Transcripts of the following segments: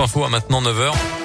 Info à maintenant 9h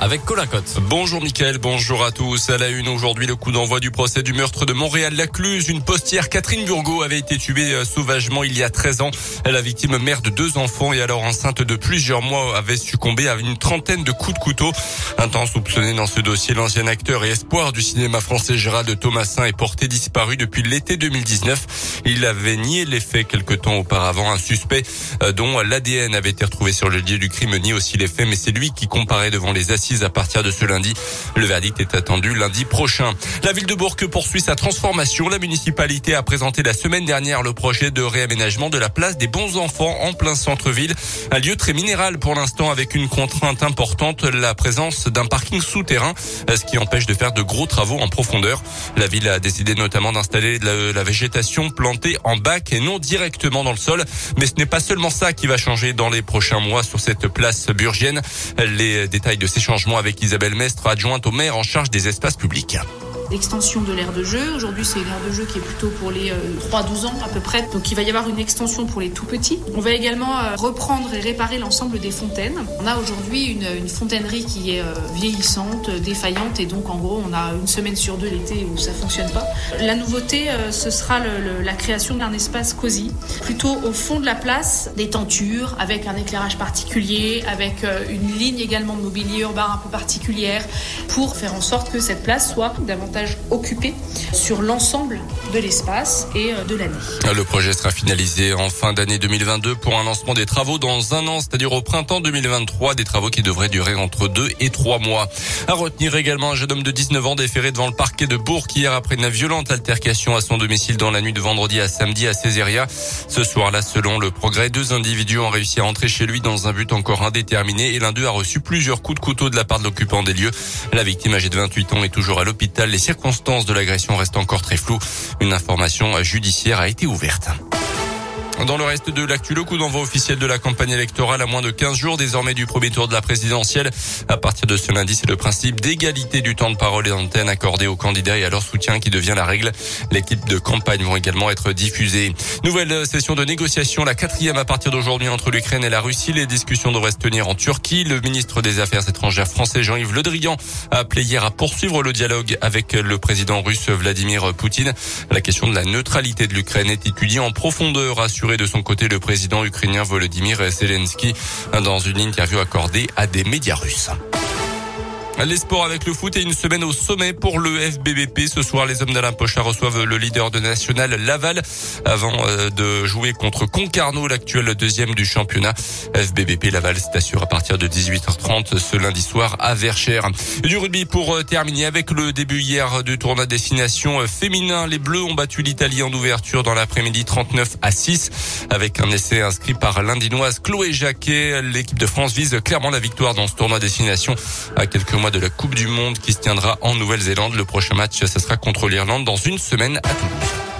avec Colin. Bonjour Mickaël, bonjour à tous. À la une aujourd'hui, le coup d'envoi du procès du meurtre de Montréal-Lacluse. Une postière, Catherine Burgot, avait été tuée euh, sauvagement il y a 13 ans. La victime, mère de deux enfants et alors enceinte de plusieurs mois, avait succombé à une trentaine de coups de couteau. Un temps soupçonné dans ce dossier, l'ancien acteur et espoir du cinéma français Gérald Thomasin est porté disparu depuis l'été 2019. Il avait nié les faits quelque temps auparavant. Un suspect euh, dont l'ADN avait été retrouvé sur le lieu du crime nie aussi les faits, mais c'est lui qui comparait devant les à partir de ce lundi. Le verdict est attendu lundi prochain. La ville de Bourg poursuit sa transformation. La municipalité a présenté la semaine dernière le projet de réaménagement de la place des bons enfants en plein centre-ville. Un lieu très minéral pour l'instant avec une contrainte importante, la présence d'un parking souterrain, ce qui empêche de faire de gros travaux en profondeur. La ville a décidé notamment d'installer la, végétation plantée en bac et non directement dans le sol. Mais ce n'est pas seulement ça qui va changer dans les prochains mois sur cette place burgienne. Les détails de ces changements avec Isabelle Mestre, adjointe au maire en charge des espaces publics l'extension de l'aire de jeu. Aujourd'hui, c'est une aire de jeu qui est plutôt pour les 3-12 euh, ans à peu près. Donc, il va y avoir une extension pour les tout petits. On va également euh, reprendre et réparer l'ensemble des fontaines. On a aujourd'hui une, une, fontainerie qui est euh, vieillissante, défaillante, et donc en gros, on a une semaine sur deux l'été où ça fonctionne pas. La nouveauté, ce sera la création d'un espace cosy, plutôt au fond de la place, des tentures avec un éclairage particulier, avec une ligne également de mobilier urbain un peu particulière, pour faire en sorte que cette place soit davantage occupé sur l'ensemble de l'espace et euh, de l'année. Le projet sera finalisé en fin d'année 2022 pour un lancement des travaux dans un an, c'est-à-dire au printemps 2023, des travaux qui devraient durer entre deux et trois mois. À retenir également un jeune homme de 19 ans déféré devant le parquet de Bourg hier après une violente altercation à son domicile dans la nuit de vendredi à samedi à Césaria. Ce soir-là, selon le progrès, deux individus ont réussi à entrer chez lui dans un but encore indéterminé et l'un d'eux a reçu plusieurs coups de couteau de la part de l'occupant des lieux. La victime âgée de 28 ans est toujours à l'hôpital. Les circonstances de l'agression restent encore très floues. Une information judiciaire a été ouverte. Dans le reste de l'actu, le coup d'envoi officiel de la campagne électorale à moins de 15 jours désormais du premier tour de la présidentielle. À partir de ce lundi, c'est le principe d'égalité du temps de parole et d'antenne accordé aux candidats et à leur soutien qui devient la règle. L'équipe de campagne vont également être diffusées. Nouvelle session de négociation, la quatrième à partir d'aujourd'hui entre l'Ukraine et la Russie. Les discussions devraient se tenir en Turquie. Le ministre des Affaires étrangères français Jean-Yves Le Drian a appelé hier à poursuivre le dialogue avec le président russe Vladimir Poutine. La question de la neutralité de l'Ukraine est étudiée en profondeur, de son côté le président ukrainien Volodymyr Zelensky dans une interview accordée à des médias russes. Les sports avec le foot et une semaine au sommet pour le FBBP. Ce soir, les hommes d'Alain Pochard reçoivent le leader de national Laval avant euh, de jouer contre Concarneau, l'actuel deuxième du championnat. FBBP Laval c'est assuré à partir de 18h30 ce lundi soir à Verchères. Du rugby pour euh, terminer avec le début hier du tournoi destination euh, féminin. Les Bleus ont battu l'Italie en ouverture dans l'après-midi 39 à 6 avec un essai inscrit par l'Indinoise Chloé Jacquet. L'équipe de France vise clairement la victoire dans ce tournoi destination à quelques de la Coupe du Monde qui se tiendra en Nouvelle-Zélande. Le prochain match, ce sera contre l'Irlande dans une semaine à Toulouse.